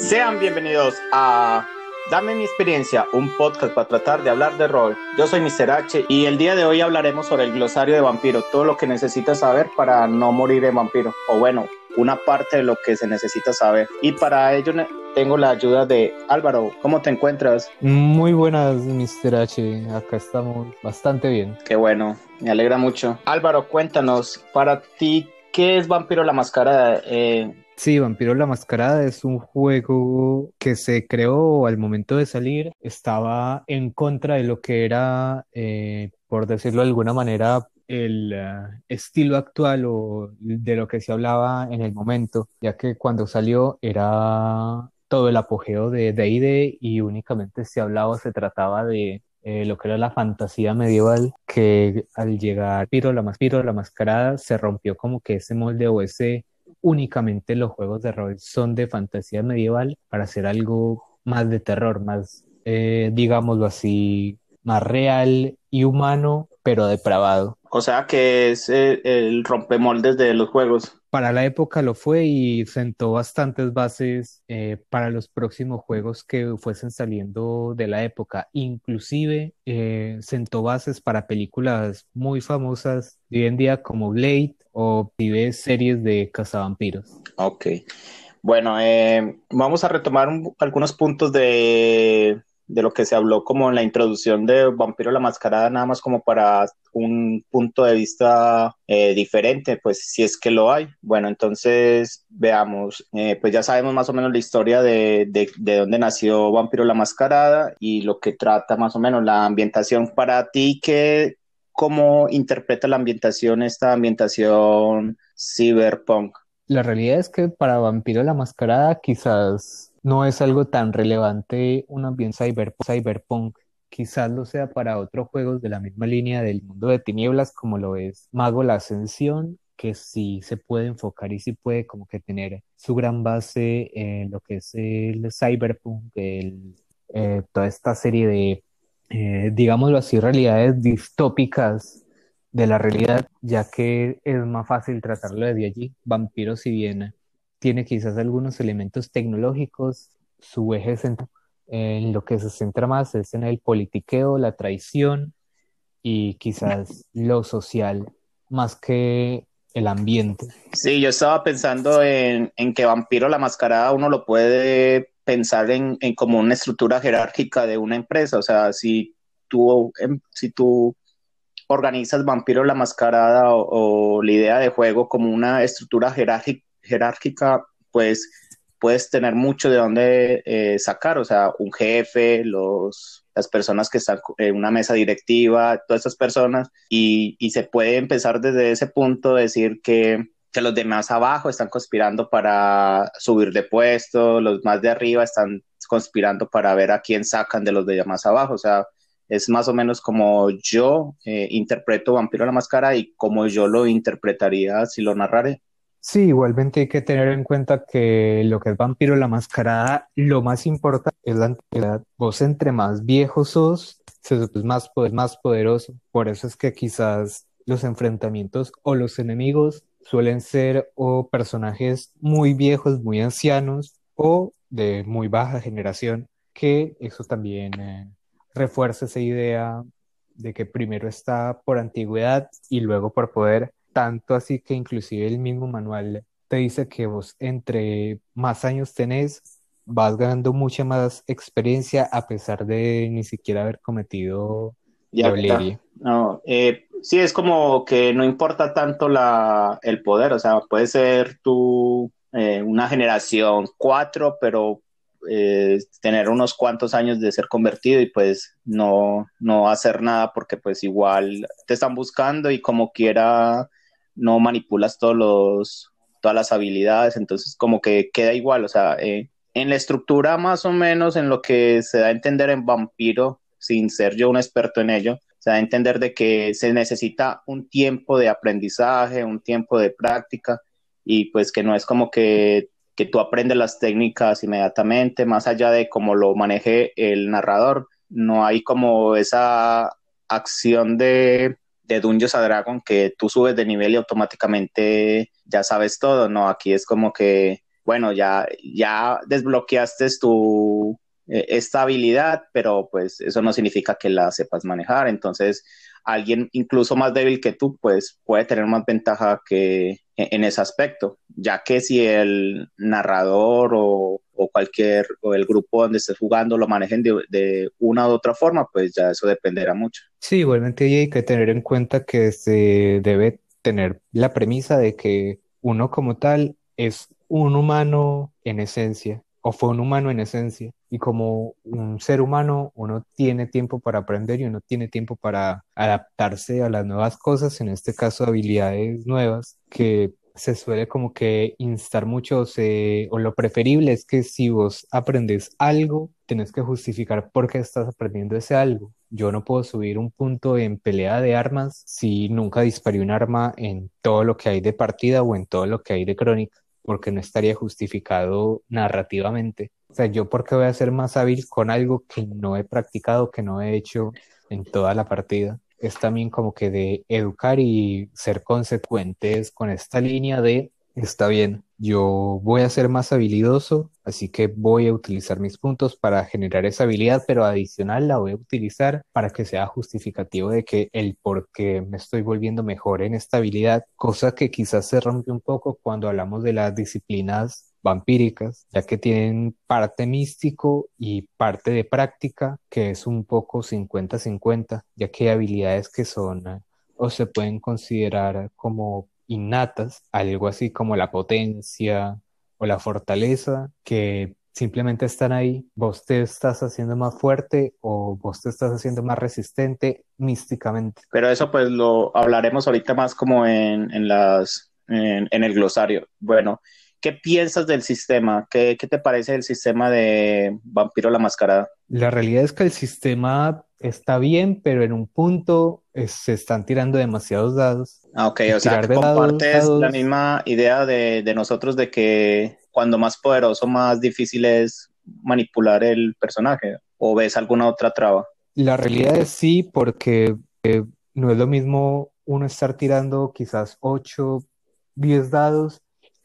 Sean bienvenidos a Dame mi experiencia, un podcast para tratar de hablar de rol. Yo soy Mr. H y el día de hoy hablaremos sobre el glosario de vampiro, todo lo que necesitas saber para no morir de vampiro, o bueno, una parte de lo que se necesita saber. Y para ello tengo la ayuda de Álvaro. ¿Cómo te encuentras? Muy buenas, Mr. H. Acá estamos bastante bien. Qué bueno, me alegra mucho. Álvaro, cuéntanos, para ti, ¿qué es Vampiro la Mascarada? Eh, Sí, Vampiro la Mascarada es un juego que se creó al momento de salir, estaba en contra de lo que era, eh, por decirlo de alguna manera, el uh, estilo actual o de lo que se hablaba en el momento, ya que cuando salió era todo el apogeo de D&D y únicamente se hablaba, se trataba de eh, lo que era la fantasía medieval, que al llegar Piro la, la Mascarada se rompió como que ese molde o ese únicamente los juegos de rol son de fantasía medieval para hacer algo más de terror, más, eh, digámoslo así, más real y humano, pero depravado. O sea que es el, el rompemoldes de los juegos. Para la época lo fue y sentó bastantes bases eh, para los próximos juegos que fuesen saliendo de la época. Inclusive eh, sentó bases para películas muy famosas de hoy en día como Blade o vive series de cazavampiros. Ok. Bueno, eh, vamos a retomar un, algunos puntos de, de lo que se habló como en la introducción de Vampiro la Mascarada, nada más como para un punto de vista eh, diferente, pues si es que lo hay. Bueno, entonces veamos, eh, pues ya sabemos más o menos la historia de, de, de, dónde nació Vampiro la Mascarada y lo que trata más o menos la ambientación para ti, que, ¿cómo interpreta la ambientación, esta ambientación cyberpunk? La realidad es que para Vampiro la Mascarada quizás no es algo tan relevante un ambiente cyber, cyberpunk. Quizás lo sea para otros juegos de la misma línea del mundo de tinieblas, como lo es Mago la Ascensión, que sí se puede enfocar y sí puede como que tener su gran base en lo que es el cyberpunk, el, eh, toda esta serie de, eh, digámoslo así, realidades distópicas de la realidad, ya que es más fácil tratarlo desde allí. Vampiros, si bien tiene quizás algunos elementos tecnológicos, su eje central en lo que se centra más es en el politiqueo, la traición y quizás lo social más que el ambiente. Sí, yo estaba pensando en, en que Vampiro la Mascarada uno lo puede pensar en, en, como una estructura jerárquica de una empresa, o sea, si tú, si tú organizas Vampiro la Mascarada o, o la idea de juego como una estructura jerárquica, jerárquica, pues puedes tener mucho de dónde eh, sacar, o sea, un jefe, los, las personas que están en una mesa directiva, todas esas personas, y, y se puede empezar desde ese punto decir que, que los de más abajo están conspirando para subir de puesto, los más de arriba están conspirando para ver a quién sacan de los de más abajo, o sea, es más o menos como yo eh, interpreto Vampiro la Máscara y como yo lo interpretaría si lo narraré. Sí, igualmente hay que tener en cuenta que lo que es Vampiro la Mascarada, lo más importante es la antigüedad. Vos entre más viejos sos, es más, más poderoso. Por eso es que quizás los enfrentamientos o los enemigos suelen ser o personajes muy viejos, muy ancianos o de muy baja generación, que eso también eh, refuerza esa idea de que primero está por antigüedad y luego por poder tanto así que inclusive el mismo manual te dice que vos entre más años tenés, vas ganando mucha más experiencia a pesar de ni siquiera haber cometido ya. No, eh, sí, es como que no importa tanto la, el poder, o sea, puede ser tú eh, una generación cuatro, pero eh, tener unos cuantos años de ser convertido y pues no, no hacer nada porque pues igual te están buscando y como quiera no manipulas todos los, todas las habilidades, entonces como que queda igual, o sea, eh, en la estructura más o menos, en lo que se da a entender en vampiro, sin ser yo un experto en ello, se da a entender de que se necesita un tiempo de aprendizaje, un tiempo de práctica, y pues que no es como que, que tú aprendes las técnicas inmediatamente, más allá de cómo lo maneje el narrador, no hay como esa acción de de Dungeons a Dragon que tú subes de nivel y automáticamente ya sabes todo, ¿no? Aquí es como que, bueno, ya, ya desbloqueaste tu, eh, esta habilidad, pero pues eso no significa que la sepas manejar. Entonces, alguien incluso más débil que tú, pues puede tener más ventaja que e, en ese aspecto, ya que si el narrador o, cualquier, o el grupo donde estés jugando lo manejen de, una u otra forma, pues ya eso dependerá mucho. Sí, igualmente hay que tener en cuenta que se debe tener la premisa de que uno como tal es un humano en esencia, o fue un humano en esencia. Y como un ser humano, uno tiene tiempo para aprender y uno tiene tiempo para adaptarse a las nuevas cosas, en este caso habilidades nuevas, que se suele como que instar mucho, o lo preferible es que si vos aprendes algo, tenés que justificar por qué estás aprendiendo ese algo. Yo no puedo subir un punto en pelea de armas si nunca disparé un arma en todo lo que hay de partida o en todo lo que hay de crónica porque no estaría justificado narrativamente. O sea, yo por qué voy a ser más hábil con algo que no he practicado, que no he hecho en toda la partida. Es también como que de educar y ser consecuentes con esta línea de Está bien, yo voy a ser más habilidoso, así que voy a utilizar mis puntos para generar esa habilidad, pero adicional la voy a utilizar para que sea justificativo de que el por qué me estoy volviendo mejor en esta habilidad, cosa que quizás se rompe un poco cuando hablamos de las disciplinas vampíricas, ya que tienen parte místico y parte de práctica, que es un poco 50-50, ya que hay habilidades que son o se pueden considerar como innatas, algo así como la potencia o la fortaleza, que simplemente están ahí, vos te estás haciendo más fuerte o vos te estás haciendo más resistente místicamente. Pero eso pues lo hablaremos ahorita más como en, en las, en, el glosario. Bueno, ¿qué piensas del sistema? ¿Qué, ¿Qué, te parece el sistema de Vampiro la Mascarada? La realidad es que el sistema está bien, pero en un punto se están tirando demasiados dados. Ah, ok, o sea, compartes la misma idea de, de, nosotros de que cuando más poderoso, más difícil es manipular el personaje, o ves alguna otra traba. La realidad es sí, porque eh, no es lo mismo uno estar tirando quizás 8, 10 dados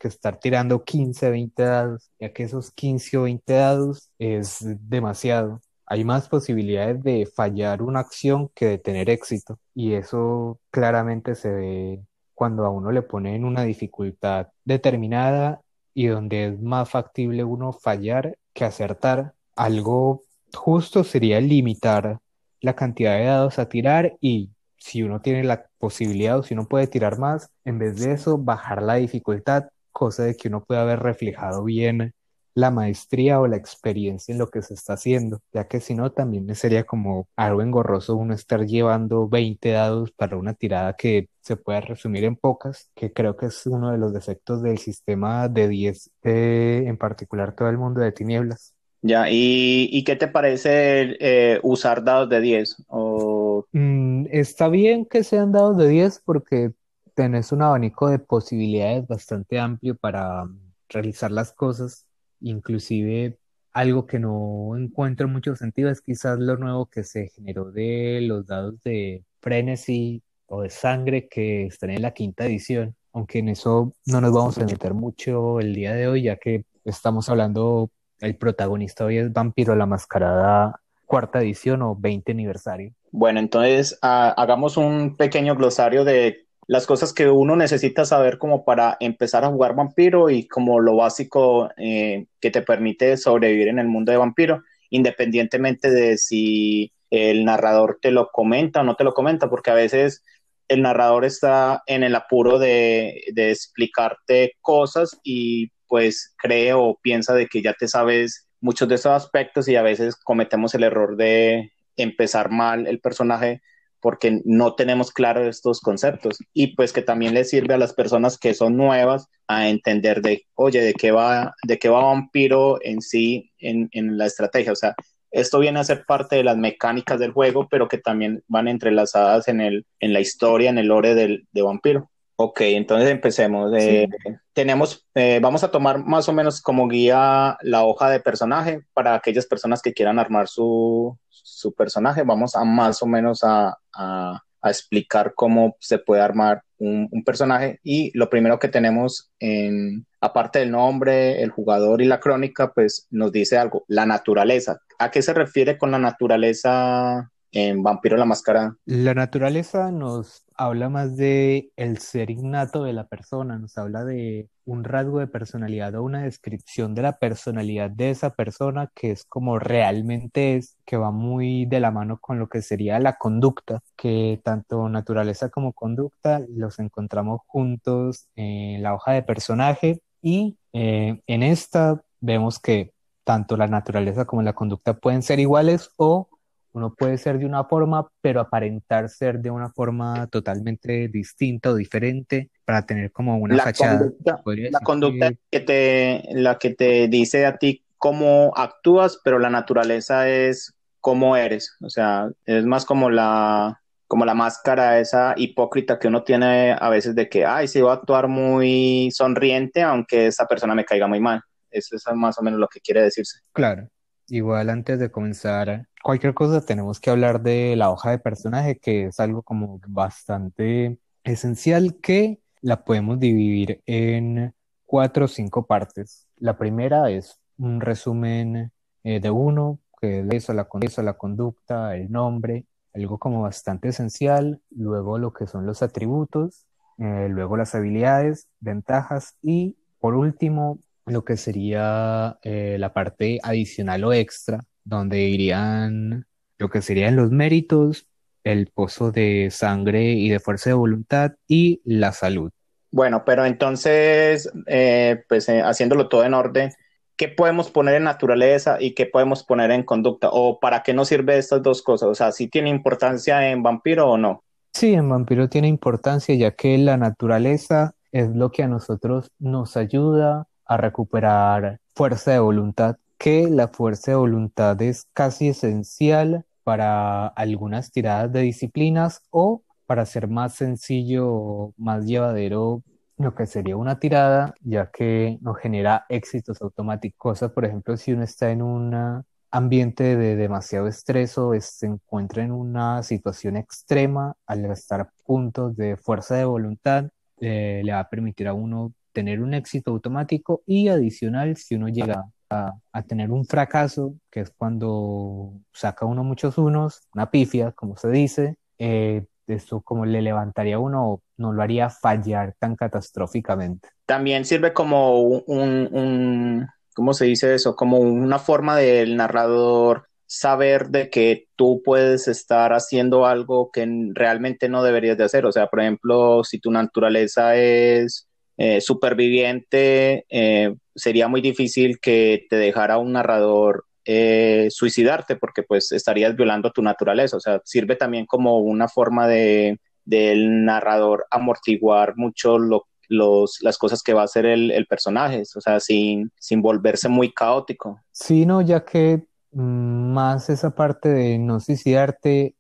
que estar tirando 15, 20 dados, ya que esos 15 o 20 dados es demasiado hay más posibilidades de fallar una acción que de tener éxito. Y eso claramente se ve cuando a uno le ponen una dificultad determinada y donde es más factible uno fallar que acertar. Algo justo sería limitar la cantidad de dados a tirar y si uno tiene la posibilidad o si uno puede tirar más, en vez de eso bajar la dificultad, cosa de que uno pueda haber reflejado bien la maestría o la experiencia en lo que se está haciendo, ya que si no también sería como algo engorroso uno estar llevando 20 dados para una tirada que se puede resumir en pocas, que creo que es uno de los defectos del sistema de 10, en particular todo el mundo de tinieblas. Ya, ¿y, qué te parece eh, usar dados de 10? O... Mm, está bien que sean dados de 10 porque tenés un abanico de posibilidades bastante amplio para realizar las cosas Inclusive algo que no encuentro mucho sentido es quizás lo nuevo que se generó de los dados de Frenesy o de sangre que están en la quinta edición, aunque en eso no nos vamos a meter mucho el día de hoy, ya que estamos hablando, el protagonista hoy es Vampiro la Mascarada cuarta edición o 20 aniversario. Bueno, entonces ah, hagamos un pequeño glosario de las cosas que uno necesita saber como para empezar a jugar vampiro y como lo básico eh, que te permite sobrevivir en el mundo de vampiro, independientemente de si el narrador te lo comenta o no te lo comenta, porque a veces el narrador está en el apuro de, de explicarte cosas y pues cree o piensa de que ya te sabes muchos de esos aspectos y a veces cometemos el error de empezar mal el personaje porque no tenemos claro estos conceptos y pues que también le sirve a las personas que son nuevas a entender de, oye, de qué va, de qué va vampiro en sí en, en la estrategia. O sea, esto viene a ser parte de las mecánicas del juego, pero que también van entrelazadas en, el, en la historia, en el lore del, de vampiro. Ok, entonces empecemos. Eh, tenemos, eh, vamos a tomar más o menos como guía la hoja de personaje para aquellas personas que quieran armar su, su personaje. Vamos a más o menos a, a, explicar cómo se puede armar un, personaje y lo primero que tenemos en, aparte del nombre, el jugador y la crónica, pues nos dice algo, la naturaleza. ¿A qué se refiere con la naturaleza en Vampiro la Máscara? La naturaleza nos habla más de el ser innato de la persona, nos habla de un rasgo de personalidad o una descripción de la personalidad de esa persona que es como realmente es, que va muy de la mano con lo que sería la conducta, que tanto naturaleza como conducta los encontramos juntos en la hoja de personaje y eh, en esta vemos que tanto la naturaleza como la conducta pueden ser iguales o uno puede ser de una forma, pero aparentar ser de una forma totalmente distinta o diferente para tener como una fachada. la conducta que... te, la que te dice a ti cómo actúas, pero la naturaleza es cómo eres. O sea, es más como la, como la máscara esa hipócrita que uno tiene a veces de que, ay, sí, voy a actuar muy sonriente, aunque esa persona me caiga muy mal. Eso es más o menos lo que quiere decirse. Claro. Igual antes de comenzar cualquier cosa tenemos que hablar de la hoja de personaje, que es algo como bastante esencial que la podemos dividir en cuatro o cinco partes. La primera es un resumen eh, de uno, que es eso, la, eso, la conducta, el nombre, algo como bastante esencial, luego lo que son los atributos, eh, luego las habilidades, ventajas y por último lo que sería eh, la parte adicional o extra, donde irían lo que serían los méritos, el pozo de sangre y de fuerza de voluntad y la salud. Bueno, pero entonces, eh, pues eh, haciéndolo todo en orden, ¿qué podemos poner en naturaleza y qué podemos poner en conducta? ¿O para qué nos sirve estas dos cosas? O sea, ¿sí tiene importancia en vampiro o no? Sí, en vampiro tiene importancia ya que la naturaleza es lo que a nosotros nos ayuda a recuperar fuerza de voluntad, que la fuerza de voluntad es casi esencial para algunas tiradas de disciplinas o para hacer más sencillo, más llevadero lo que sería una tirada, ya que nos genera éxitos automáticos. Por ejemplo, si uno está en un ambiente de demasiado estrés o se encuentra en una situación extrema, al gastar puntos de fuerza de voluntad, eh, le va a permitir a uno tener un éxito automático y adicional si uno llega a, tener un fracaso, que es cuando saca uno muchos unos, una pifia, como se dice, eh, esto como le levantaría a uno, no lo haría fallar tan catastróficamente. También sirve como un, un ¿cómo se dice eso? Como una forma del narrador saber de que tú puedes estar haciendo algo que realmente no deberías de hacer. O sea, por ejemplo, si tu naturaleza es eh, superviviente, eh, sería muy difícil que te dejara un narrador eh, suicidarte porque pues estarías violando tu naturaleza. O sea, sirve también como una forma de del narrador amortiguar mucho los, las cosas que va a hacer el, personaje, o sea, sin, sin volverse muy caótico. Sí, no, ya que mm, más esa parte de no suicidarte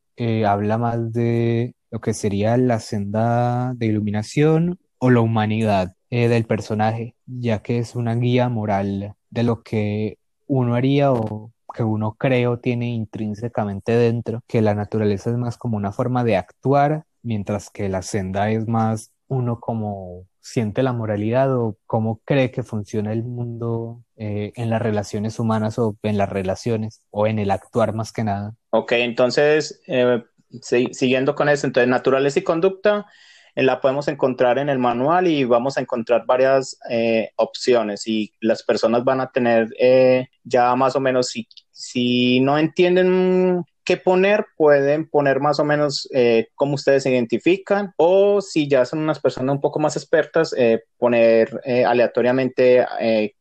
habla más de lo que sería la senda de iluminación o la humanidad eh, del personaje, ya que es una guía moral de lo que uno haría o que uno cree o tiene intrínsecamente dentro, que la naturaleza es más como una forma de actuar, mientras que la senda es más uno como siente la moralidad o cómo cree que funciona el mundo eh, en las relaciones humanas o en las relaciones o en el actuar más que nada. Ok, entonces, eh, siguiendo con eso, entonces naturaleza y conducta la podemos encontrar en el manual y vamos a encontrar varias eh, opciones y las personas van a tener eh, ya más o menos, si, si no entienden qué poner, pueden poner más o menos eh, cómo ustedes se identifican o si ya son unas personas un poco más expertas, eh, poner eh, aleatoriamente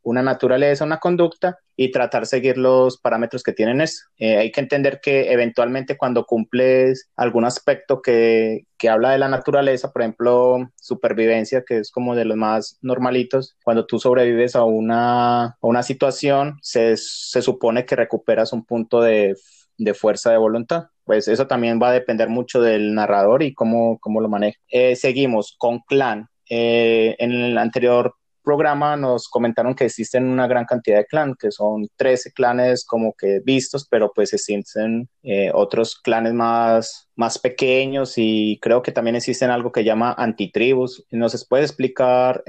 una naturaleza, una conducta y tratar de seguir los parámetros que tienen eso. hay que entender que eventualmente cuando cumples algún aspecto que, que, habla de la naturaleza, por ejemplo, supervivencia, que es como de los más normalitos, cuando tú sobrevives a una, a una situación, se, se supone que recuperas un punto de de fuerza de voluntad. Pues eso también va a depender mucho del narrador y cómo, cómo lo maneja. Eh, seguimos con clan. Eh, en el anterior programa nos comentaron que existen una gran cantidad de clanes, que son 13 clanes como que vistos, pero pues existen eh, otros clanes más, más pequeños y creo que también existen algo que llama antitribus. ¿Nos puede explicar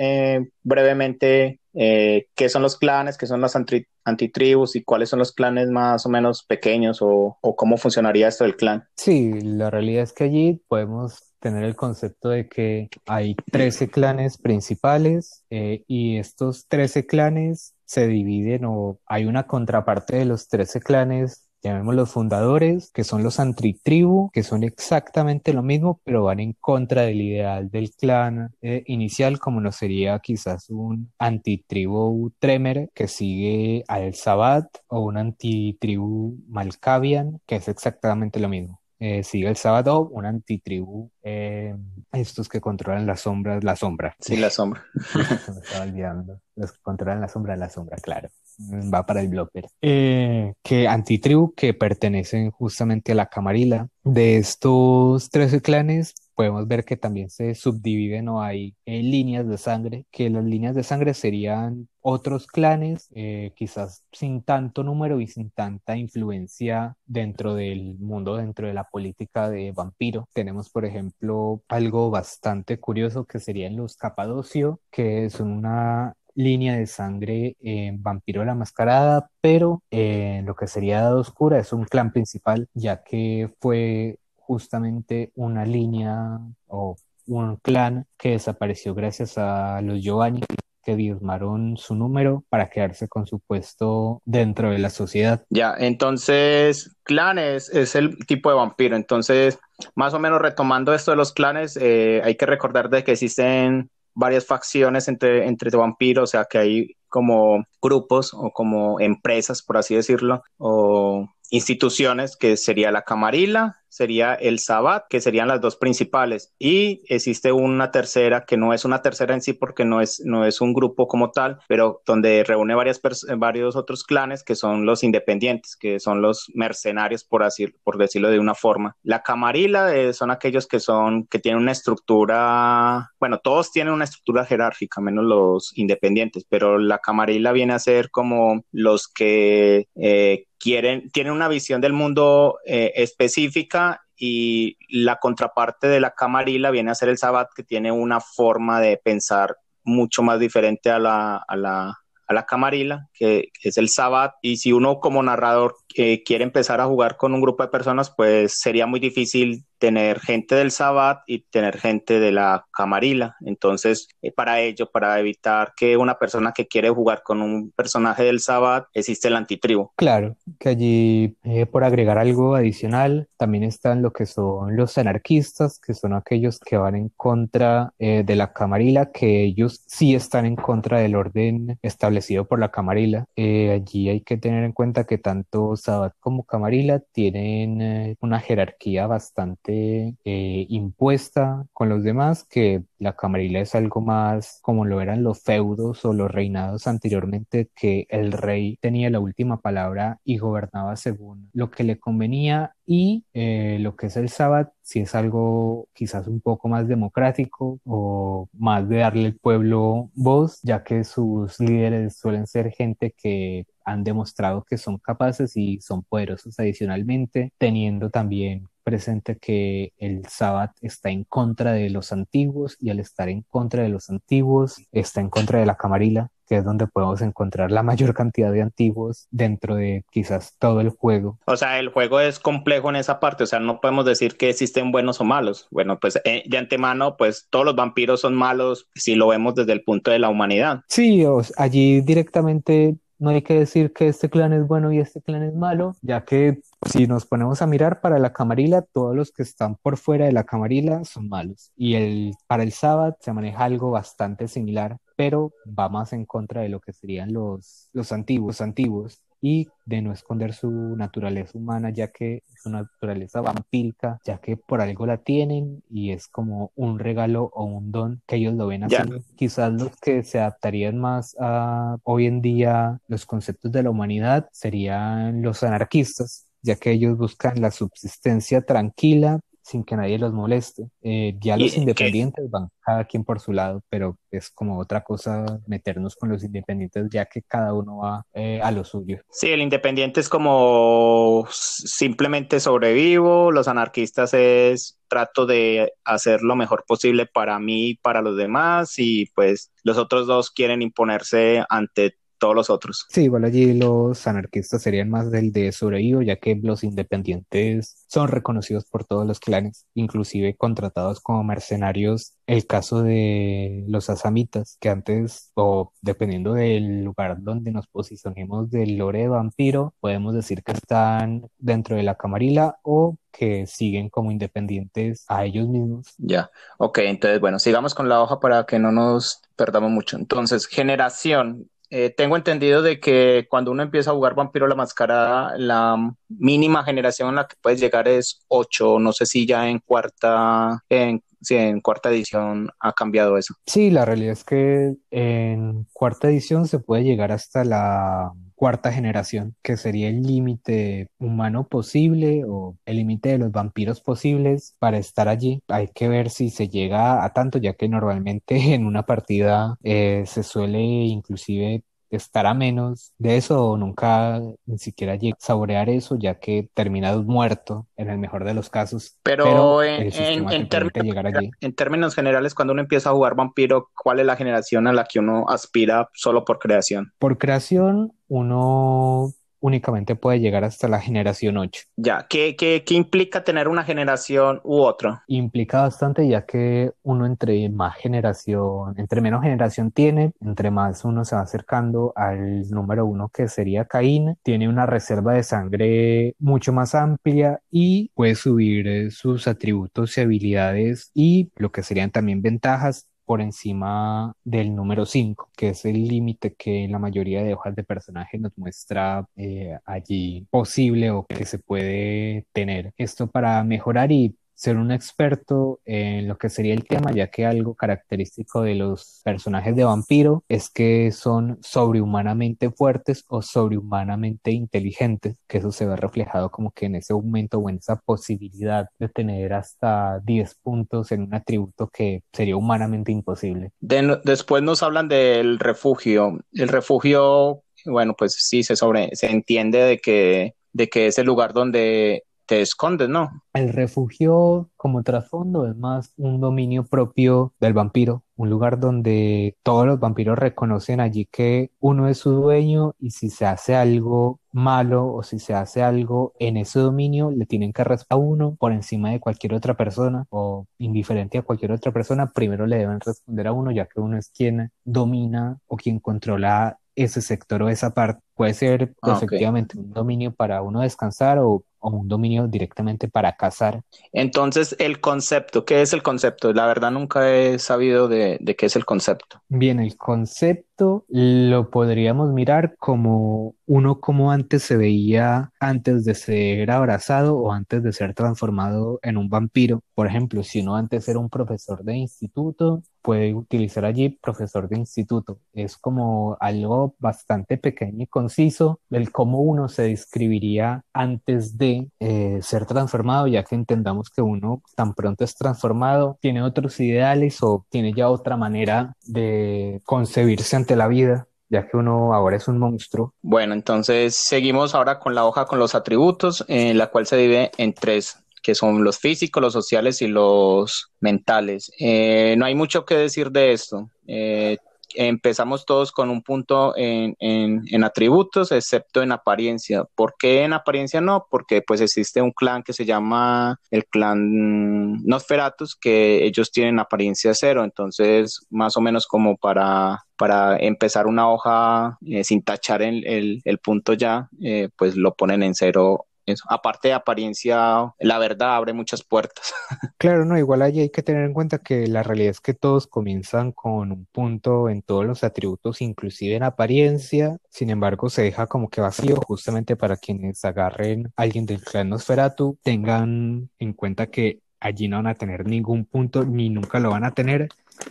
brevemente eh, qué son los clanes, qué son las antitribus y cuáles son los clanes más o menos pequeños o, o cómo funcionaría esto del clan? Sí, la realidad es que allí podemos tener el concepto de que hay 13 clanes principales eh, y estos 13 clanes se dividen o hay una contraparte de los 13 clanes llamemos los fundadores, que son los antitribu, que son exactamente lo mismo, pero van en contra del ideal del clan eh, inicial, como lo sería quizás un antitribu Tremer, que sigue al Sabbat, o un antitribu Malkavian, que es exactamente lo mismo. Eh, sigue el sábado, un antitribu, eh, estos que controlan las sombras, la sombra. Sí, la sombra. Se me estaba olvidando. Los que controlan la sombra, la sombra, claro. Va para el blogger. Eh, que antitribu que pertenecen justamente a la Camarilla. De estos 13 clanes, podemos ver que también se subdividen o hay eh, líneas de sangre, que las líneas de sangre serían otros clanes, eh, quizás sin tanto número y sin tanta influencia dentro del mundo, dentro de la política de vampiro. Tenemos, por ejemplo, algo bastante curioso que serían los Capadocio, que son una línea de sangre en Vampiro la Mascarada, pero en lo que sería Edad Oscura es un clan principal, ya que fue justamente una línea o un clan que desapareció gracias a los Giovanni que diezmaron su número para quedarse con su puesto dentro de la sociedad. Ya, entonces, clanes es el tipo de vampiro. Entonces, más o menos retomando esto de los clanes, eh, hay que recordar de que existen varias facciones entre, entre vampiros, o sea, que hay como grupos o como empresas, por así decirlo, o instituciones, que sería la Camarilla, sería el Sabbat, que serían las dos principales. Y existe una tercera, que no es una tercera en sí porque no es, no es un grupo como tal, pero donde reúne varias varios otros clanes que son los independientes, que son los mercenarios, por, así, por decirlo de una forma. La camarilla eh, son aquellos que son, que tienen una estructura, bueno, todos tienen una estructura jerárquica, menos los independientes, pero la camarilla viene a ser como los que eh, quieren, tienen una visión del mundo eh, específica y la contraparte de la camarilla viene a ser el Sabbat, que tiene una forma de pensar mucho más diferente a la, a la, a la camarilla, que, es el Sabbat. Y si uno como narrador eh, quiere empezar a jugar con un grupo de personas, pues sería muy difícil tener gente del Sabbat y tener gente de la Camarilla. Entonces, eh, para ello, para evitar que una persona que quiere jugar con un personaje del Sabbat, existe el antitribu. Claro, que allí, eh, por agregar algo adicional, también están lo que son los anarquistas, que son aquellos que van en contra eh, de la Camarilla, que ellos sí están en contra del orden establecido por la Camarilla. allí hay que tener en cuenta que tanto Sabbat como Camarilla tienen una jerarquía bastante eh, impuesta con los demás, que la camarilla es algo más como lo eran los feudos o los reinados anteriormente, que el rey tenía la última palabra y gobernaba según lo que le convenía. Y eh, lo que es el sábado si es algo quizás un poco más democrático o más de darle al pueblo voz, ya que sus líderes suelen ser gente que han demostrado que son capaces y son poderosos adicionalmente, teniendo también presente que el Sabbat está en contra de los antiguos y al estar en contra de los antiguos está en contra de la camarilla, que es donde podemos encontrar la mayor cantidad de antiguos dentro de quizás todo el juego. O sea, el juego es complejo en esa parte, o sea, no podemos decir que existen buenos o malos. Bueno, pues eh, de antemano, pues todos los vampiros son malos si lo vemos desde el punto de la humanidad. Sí, allí directamente no hay que decir que este clan es bueno y este clan es malo, ya que si nos ponemos a mirar para la camarilla, todos los que están por fuera de la camarilla son malos. Y el, para el sábado se maneja algo bastante similar, pero va más en contra de lo que serían los, los antiguos, antiguos y de no esconder su naturaleza humana, ya que su naturaleza vampírica, ya que por algo la tienen y es como un regalo o un don que ellos lo ven así. Quizás los que se adaptarían más a hoy en día los conceptos de la humanidad serían los anarquistas, ya que ellos buscan la subsistencia tranquila sin que nadie los moleste. Eh, ya los independientes van cada quien por su lado, pero es como otra cosa meternos con los independientes ya que cada uno va eh, a lo suyo. Sí, el independiente es como simplemente sobrevivo, los anarquistas es trato de hacer lo mejor posible para mí y para los demás y pues los otros dos quieren imponerse ante todos los otros. Sí, igual allí los anarquistas serían más del de sobrevivo, ya que los independientes son reconocidos por todos los clanes, inclusive contratados como mercenarios. El caso de los asamitas, que antes, o dependiendo del lugar donde nos posicionemos del lore de vampiro, podemos decir que están dentro de la camarilla o que siguen como independientes a ellos mismos. Ya, ok, entonces bueno, sigamos con la hoja para que no nos perdamos mucho. Entonces, generación, eh, tengo entendido de que cuando uno empieza a jugar Vampiro la Mascarada, la mínima generación en la que puedes llegar es 8. No sé si ya en cuarta, en, en cuarta edición ha cambiado eso. Sí, la realidad es que en cuarta edición se puede llegar hasta la cuarta generación, que sería el límite humano posible o el límite de los vampiros posibles para estar allí. Hay que ver si se llega a tanto, ya que normalmente en una partida eh, se suele inclusive estar a menos de eso o nunca ni siquiera llega a saborear eso ya que terminas muerto en el mejor de los casos. Pero, en, términos, en términos generales, cuando uno empieza a jugar vampiro, ¿cuál es la generación a la que uno aspira solo por creación? Por creación, uno únicamente puede llegar hasta la generación 8. Ya, ¿qué, qué, qué implica tener una generación u otra? Implica bastante ya que uno entre más generación, entre menos generación tiene, entre más uno se va acercando al número uno que sería Caín, tiene una reserva de sangre mucho más amplia y puede subir eh, sus atributos y habilidades y lo que serían también ventajas por encima del número 5, que es el límite que la mayoría de hojas de personaje nos muestra eh, allí posible o que se puede tener. Esto para mejorar y ser un experto en lo que sería el tema, ya que algo característico de los personajes de vampiro es que son sobrehumanamente fuertes o sobrehumanamente inteligentes, que eso se ve reflejado como que en ese aumento o en esa posibilidad de tener hasta 10 puntos en un atributo que sería humanamente imposible. después nos hablan del refugio. El refugio, bueno, pues sí, se, sobre, se entiende de que, de que es el lugar donde te escondes, ¿no? El refugio como trasfondo es más un dominio propio del vampiro, un lugar donde todos los vampiros reconocen allí que uno es su dueño y si se hace algo malo o si se hace algo en ese dominio, le tienen que responder a uno por encima de cualquier otra persona o indiferente a cualquier otra persona, primero le deben responder a uno ya que uno es quien domina o quien controla ese sector o esa parte. Puede ser ah, efectivamente un dominio para uno descansar o o un dominio directamente para cazar. Entonces, el concepto, ¿qué es el concepto? La verdad nunca he sabido de, de qué es el concepto. Bien, el concepto lo podríamos mirar como uno como antes se veía antes de ser abrazado o antes de ser transformado en un vampiro. Por ejemplo, si uno antes era un profesor de instituto, puede utilizar allí profesor de instituto. Es como algo bastante pequeño y conciso del cómo uno se describiría antes de eh, ser transformado, ya que entendamos que uno tan pronto es transformado, tiene otros ideales o tiene ya otra manera de concebirse ante la vida ya que uno ahora es un monstruo. Bueno, entonces seguimos ahora con la hoja con los atributos, en la cual se divide en tres que son los físicos, los sociales y los mentales. Eh, no hay mucho que decir de esto. Eh, empezamos todos con un punto en, en, atributos, excepto en apariencia. ¿Por qué en apariencia no? Porque pues existe un clan que se llama el clan Nosferatus, que ellos tienen apariencia cero, entonces más o menos como para, para empezar una hoja eh, sin tachar el, el, el punto ya, eh, pues lo ponen en cero Aparte de apariencia, la verdad abre muchas puertas. Claro, no, igual allí hay que tener en cuenta que la realidad es que todos comienzan con un punto en todos los atributos, inclusive en apariencia. Sin embargo, se deja como que vacío justamente para quienes agarren a alguien del clan Nosferatu, tengan en cuenta que allí no van a tener ningún punto ni nunca lo van a tener,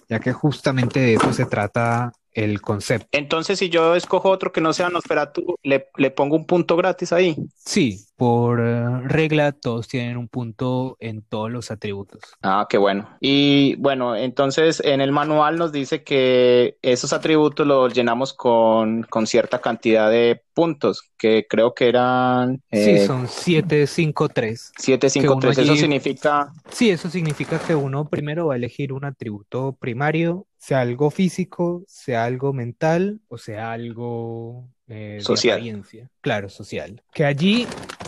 ya que justamente de eso se trata el concepto. Entonces, si yo escojo otro que no sea Nosferatu, ¿le, le pongo un punto gratis ahí? Sí, por eh, regla todos tienen un punto en todos los atributos. Ah, qué bueno. Y bueno, entonces en el manual nos dice que esos atributos los llenamos con, con cierta cantidad de puntos, que creo que eran... sí, son 753. 753, eso significa... Sí, eso significa que uno primero va a elegir un atributo primario, sea algo físico, sea algo mental o sea algo eh, social. Claro, social. Que allí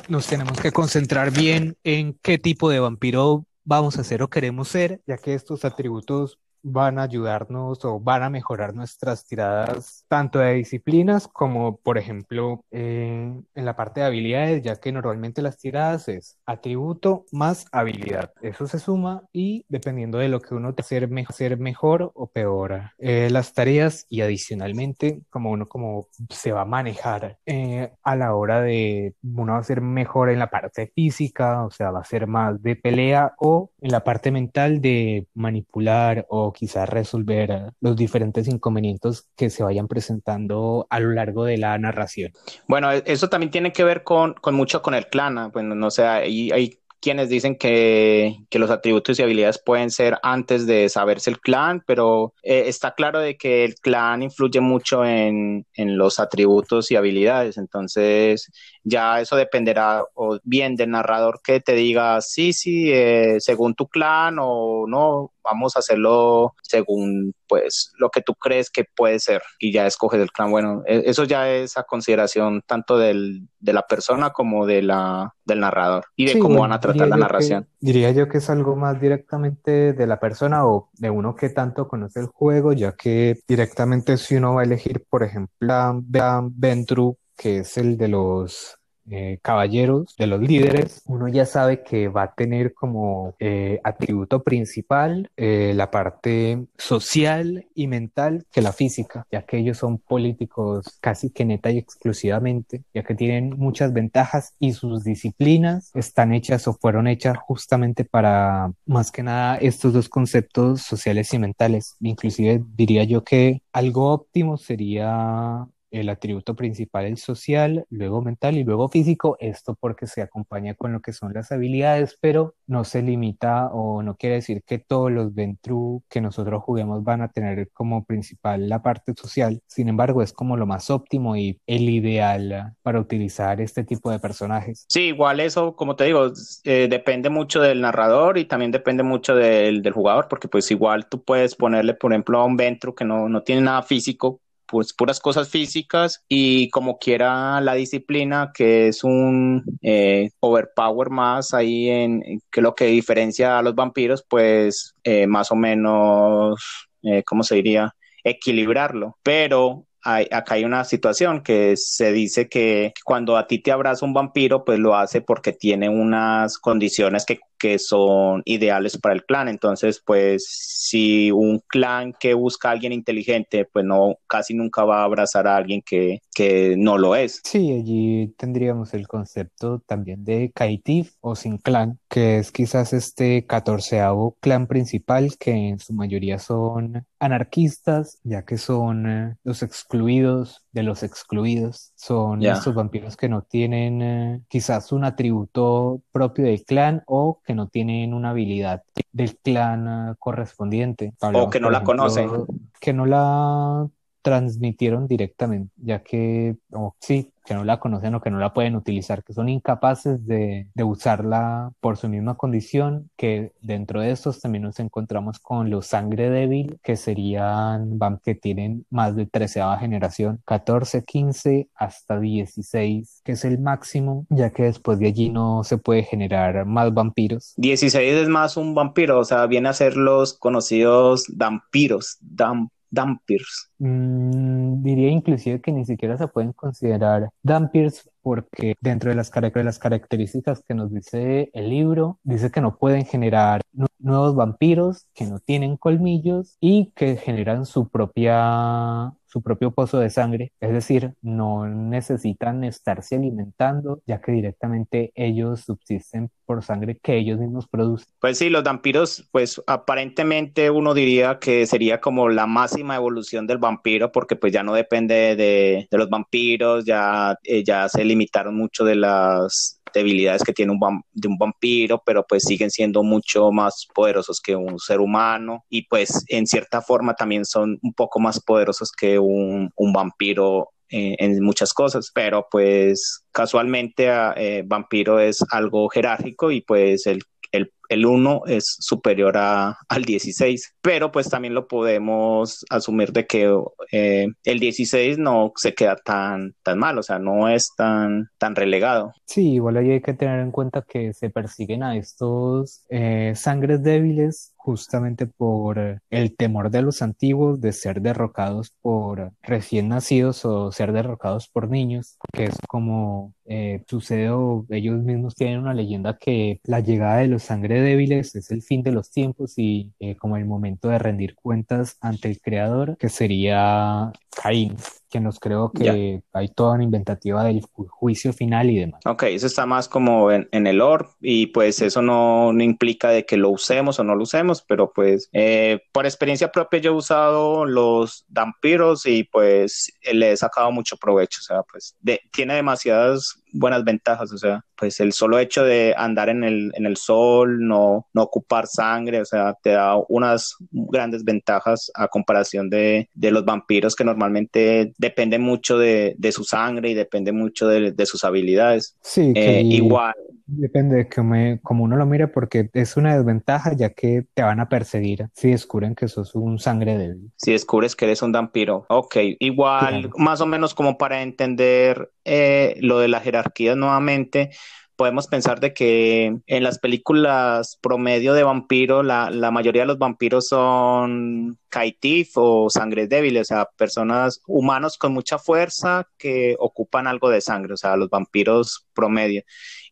nos tenemos que concentrar bien en qué tipo de vampiro vamos a ser o queremos ser, ya que estos atributos van a ayudarnos o van a mejorar nuestras tiradas tanto de disciplinas como, por ejemplo, en la parte de habilidades, ya que normalmente las tiradas es atributo más habilidad. Eso se suma y dependiendo de lo que uno te hacer, hacer mejor o peor eh, las tareas y adicionalmente como uno como se va a manejar eh, a la hora de uno va a ser mejor en la parte física, o sea, va a ser más de pelea o en la parte mental de manipular o quizás resolver los diferentes inconvenientes que se vayan presentando a lo largo de la narración. Bueno, e-, eso también tiene que ver con, mucho con el clan, bueno, no sé, hay, quienes dicen que, los atributos y habilidades pueden ser antes de saberse el clan, pero eh, está claro de que el clan influye mucho en, los atributos y habilidades, entonces ya eso dependerá o bien del narrador que te diga sí, sí, eh, según tu clan o no, vamos a hacerlo según pues lo que tú crees que puede ser y ya escoges el clan. Bueno, e, eso ya es a consideración tanto del, de la persona como de la, del narrador y de cómo van a tratar la narración. diría yo que es algo más directamente de la persona o de uno que tanto conoce el juego, ya que directamente si uno va a elegir, por ejemplo, a Ventru, que es el de los eh, caballeros, de los líderes, uno ya sabe que va a tener como eh, atributo principal eh, la parte social y mental que la física, ya que ellos son políticos casi que neta y exclusivamente, ya que tienen muchas ventajas y sus disciplinas están hechas o fueron hechas justamente para más que nada estos dos conceptos sociales y mentales. Inclusive diría yo que algo óptimo sería el atributo principal el social, luego mental y luego físico, esto porque se acompaña con lo que son las habilidades, pero no se limita o no quiere decir que todos los Ventru que nosotros juguemos van a tener como principal la parte social, sin embargo es como lo más óptimo y el ideal para utilizar este tipo de personajes. Sí, igual eso, como te digo, eh, depende mucho del narrador y también depende mucho del, del, jugador, porque pues igual tú puedes ponerle, por ejemplo, a un Ventru que no, no tiene nada físico, pues puras cosas físicas y como quiera la disciplina que es un eh, overpower más ahí en que lo que diferencia a los vampiros pues eh, más o menos eh, cómo se diría equilibrarlo. Pero acá hay una situación que se dice que cuando a ti te abraza un vampiro, pues lo hace porque tiene unas condiciones que, que son ideales para el clan. Entonces, pues si un clan que busca a alguien inteligente, pues no, casi nunca va a abrazar a alguien que, que no lo es. Sí, allí tendríamos el concepto también de Kaitif o sin clan, que es quizás este catorceavo clan principal que en su mayoría son anarquistas, ya que son eh, los excluidos de los excluidos. Son estos vampiros que no tienen eh, quizás un atributo propio del clan o que no tienen una habilidad del clan eh, correspondiente. o que no la conocen. Que no la transmitieron directamente, ya que, sí, que no la conocen o que no la pueden utilizar, que son incapaces de, de, usarla por su misma condición, que dentro de estos también nos encontramos con los sangre débil, que serían que tienen más de 13 generación, 14, 15 hasta 16, que es el máximo, ya que después de allí no se puede generar más vampiros. 16 es más un vampiro, o sea, viene a ser los conocidos vampiros, damp Dampirs. Mm, diría inclusive que ni siquiera se pueden considerar Dampirs porque dentro de las, de las características que nos dice el libro, dice que no pueden generar nuevos vampiros, que no tienen colmillos y que generan su propia su propio pozo de sangre, es decir, no necesitan estarse alimentando, ya que directamente ellos subsisten por sangre que ellos mismos producen. Pues sí, los vampiros, pues aparentemente uno diría que sería como la máxima evolución del vampiro, porque pues ya no depende de, los vampiros, ya, eh, ya se limitaron mucho de las debilidades que tiene un, de un vampiro, pero pues siguen siendo mucho más poderosos que un ser humano. Y pues en cierta forma también son un poco más poderosos que un, vampiro en, muchas cosas, pero pues casualmente eh, vampiro es algo jerárquico y pues el el 1 es superior a, al 16, pero pues también lo podemos asumir de que eh, el 16 no se queda tan, tan mal, o sea, no es tan, tan relegado. Sí, igual hay que tener en cuenta que se persiguen a estos eh, sangres débiles justamente por el temor de los antiguos de ser derrocados por recién nacidos o ser derrocados por niños, que es como eh, sucede ellos mismos tienen una leyenda que la llegada de los débiles es el fin de los tiempos y eh, como el momento de rendir cuentas ante el creador, que sería Caín que nos creo que hay toda una inventativa del juicio final y demás. Ok, eso está más como en, el or y pues eso no, no, implica de que lo usemos o no lo usemos, pero pues eh, por experiencia propia yo he usado los vampiros y pues le he sacado mucho provecho, o sea, pues tiene demasiadas buenas ventajas, o sea, pues el solo hecho de andar en el, en el sol, no, no ocupar sangre, o sea, te da unas grandes ventajas a comparación de, de los vampiros que normalmente depende mucho de, de, su sangre y depende mucho de, de sus habilidades. Sí, eh, igual. Depende de que como uno lo mire, porque es una desventaja ya que te van a perseguir si descubren que sos un sangre débil. Si descubres que eres un vampiro. Ok, igual, más o menos como para entender eh, lo de la jerarquía nuevamente podemos pensar de que en las películas promedio de vampiro, la, la mayoría de los vampiros son kaitif o sangre débil, o sea, personas humanos con mucha fuerza que ocupan algo de sangre, o sea, los vampiros promedio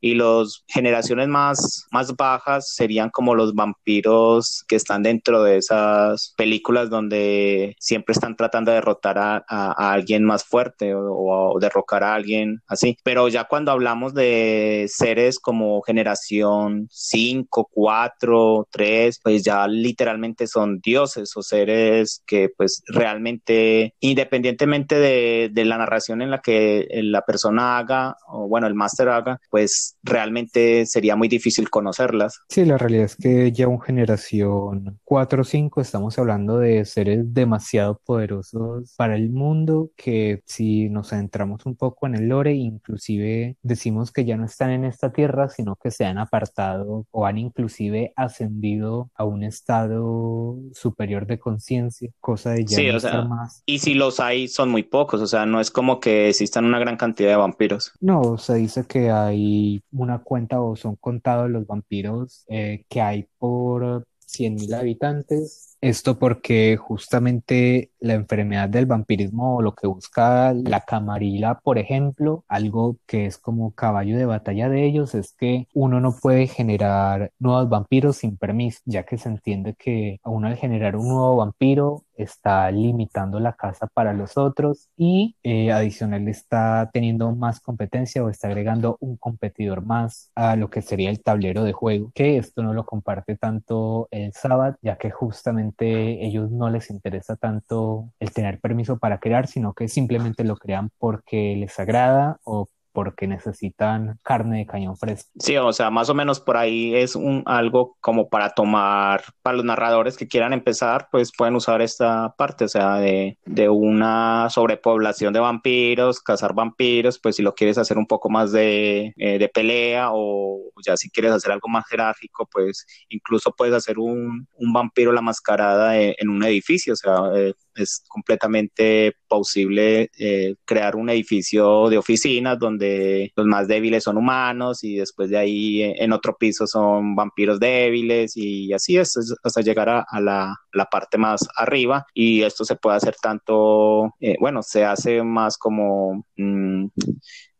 y las generaciones más, más bajas serían como los vampiros que están dentro de esas películas donde siempre están tratando de derrotar a, a, alguien más fuerte o, derrocar a alguien así. Pero ya cuando hablamos de seres como generación 5, 4, 3, pues ya literalmente son dioses o seres que pues realmente independientemente de, de la narración en la que la persona haga o bueno el máster haga, pues realmente sería muy difícil conocerlas. Sí, la realidad es que ya un generación 4 o 5 estamos hablando de seres demasiado poderosos para el mundo que si nos adentramos un poco en el lore, inclusive decimos que ya no están en esta tierra, sino que se han apartado o han inclusive ascendido a un estado superior de conciencia, cosa de ya no estar más. Y si los hay, son muy pocos, o sea, no es como que existan una gran cantidad de vampiros. No, se dice que hay una cuenta o son contados los vampiros eh, que hay por 100.000 habitantes esto porque justamente la enfermedad del vampirismo o lo que busca la camarilla, por ejemplo, algo que es como caballo de batalla de ellos, es que uno no puede generar nuevos vampiros sin permiso, ya que se entiende que uno al generar un nuevo vampiro está limitando la casa para los otros y eh, adicional está teniendo más competencia o está agregando un competidor más a lo que sería el tablero de juego, que esto no lo comparte tanto el Sabbath, ya que justamente ellos no les interesa tanto el tener permiso para crear, sino que simplemente lo crean porque les agrada o porque necesitan carne de cañón fresco. Sí, o sea, más o menos por ahí es un algo como para tomar, para los narradores que quieran empezar, pues pueden usar esta parte, o sea, de, de una sobrepoblación de vampiros, cazar vampiros, pues si lo quieres hacer un poco más de, eh, de pelea o ya si quieres hacer algo más jerárquico, pues incluso puedes hacer un, un vampiro la mascarada en un edificio, o sea, eh, es completamente posible eh, crear un edificio de oficinas donde los más débiles son humanos y después de ahí eh, en otro piso son vampiros débiles y así es hasta llegar a, la, parte más arriba. Y esto se puede hacer tanto, eh, bueno, se hace más como... Mm,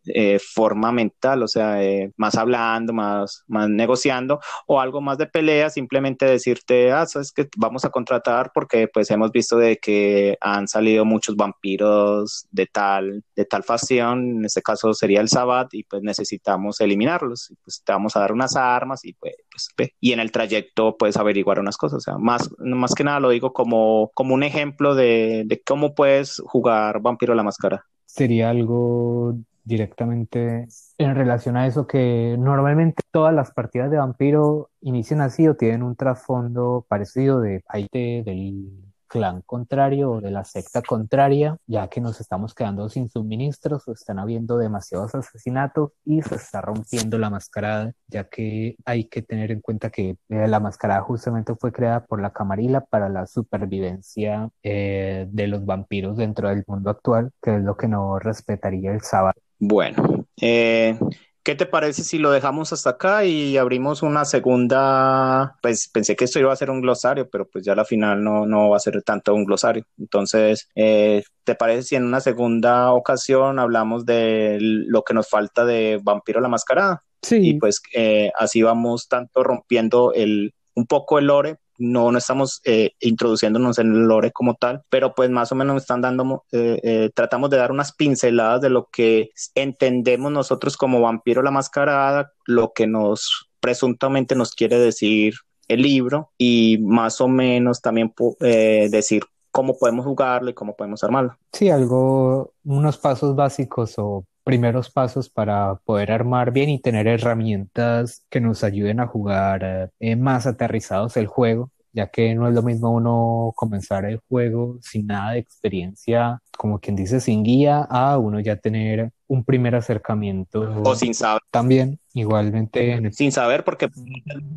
eh, forma mental, o sea, eh, más hablando, más, más negociando, o algo más de pelea, simplemente decirte, ah, sabes que vamos a contratar porque pues hemos visto de que han salido muchos vampiros de tal, de tal facción, en este caso sería el Sabbat, y pues necesitamos eliminarlos, y pues te vamos a dar unas armas y pues, pues y en el trayecto puedes averiguar unas cosas, o sea, más, más que nada lo digo como, como un ejemplo de, de cómo puedes jugar Vampiro a la Máscara. Sería algo directamente en relación a eso que normalmente todas las partidas de vampiro inician así o tienen un trasfondo parecido de parte del clan contrario o de la secta contraria, ya que nos estamos quedando sin suministros o están habiendo demasiados asesinatos y se está rompiendo la mascarada, ya que hay que tener en cuenta que eh, la mascarada justamente fue creada por la Camarilla para la supervivencia eh, de los vampiros dentro del mundo actual, que es lo que no respetaría el sábado. Bueno, eh, ¿Qué te parece si lo dejamos hasta acá y abrimos una segunda? Pues pensé que esto iba a ser un glosario, pero pues ya la final no, no va a ser tanto un glosario. Entonces, eh, ¿te parece si en una segunda ocasión hablamos de lo que nos falta de Vampiro la Mascarada? Sí. Y pues eh, así vamos tanto rompiendo el, un poco el lore, no, no estamos eh, introduciéndonos en el lore como tal, pero pues más o menos están dando, eh, eh, tratamos de dar unas pinceladas de lo que entendemos nosotros como vampiro la mascarada, lo que nos presuntamente nos quiere decir el libro y más o menos también decir cómo podemos jugarlo y cómo podemos armarlo. Sí, algo, unos pasos básicos o primeros pasos para poder armar bien y tener herramientas que nos ayuden a jugar eh, más aterrizados el juego, ya que no es lo mismo uno comenzar el juego sin nada de experiencia, como quien dice, sin guía, a uno ya tener un primer acercamiento. O sin saber. También, igualmente. Sin saber, porque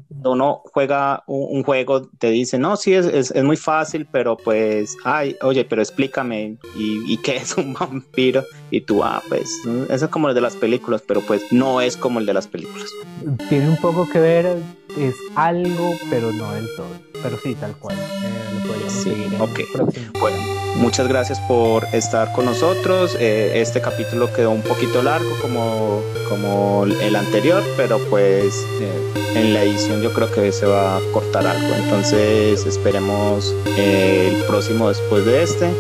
cuando uno juega un, juego, te dice, no, sí, es, es, muy fácil, pero pues, ay, oye, pero explícame, ¿y, ¿y, qué es un vampiro? Y tú, ah, pues, eso es como el de las películas, pero pues no es como el de las películas. Tiene un poco que ver, es algo, pero no del todo. Pero sí, tal cual. Eh, lo podríamos sí, seguir en ok. Bueno, muchas gracias por estar con nosotros. Eh, este capítulo quedó un poquito largo como, como el anterior, pero pues eh, en la edición yo creo que se va a cortar algo. Entonces esperemos el próximo después de este.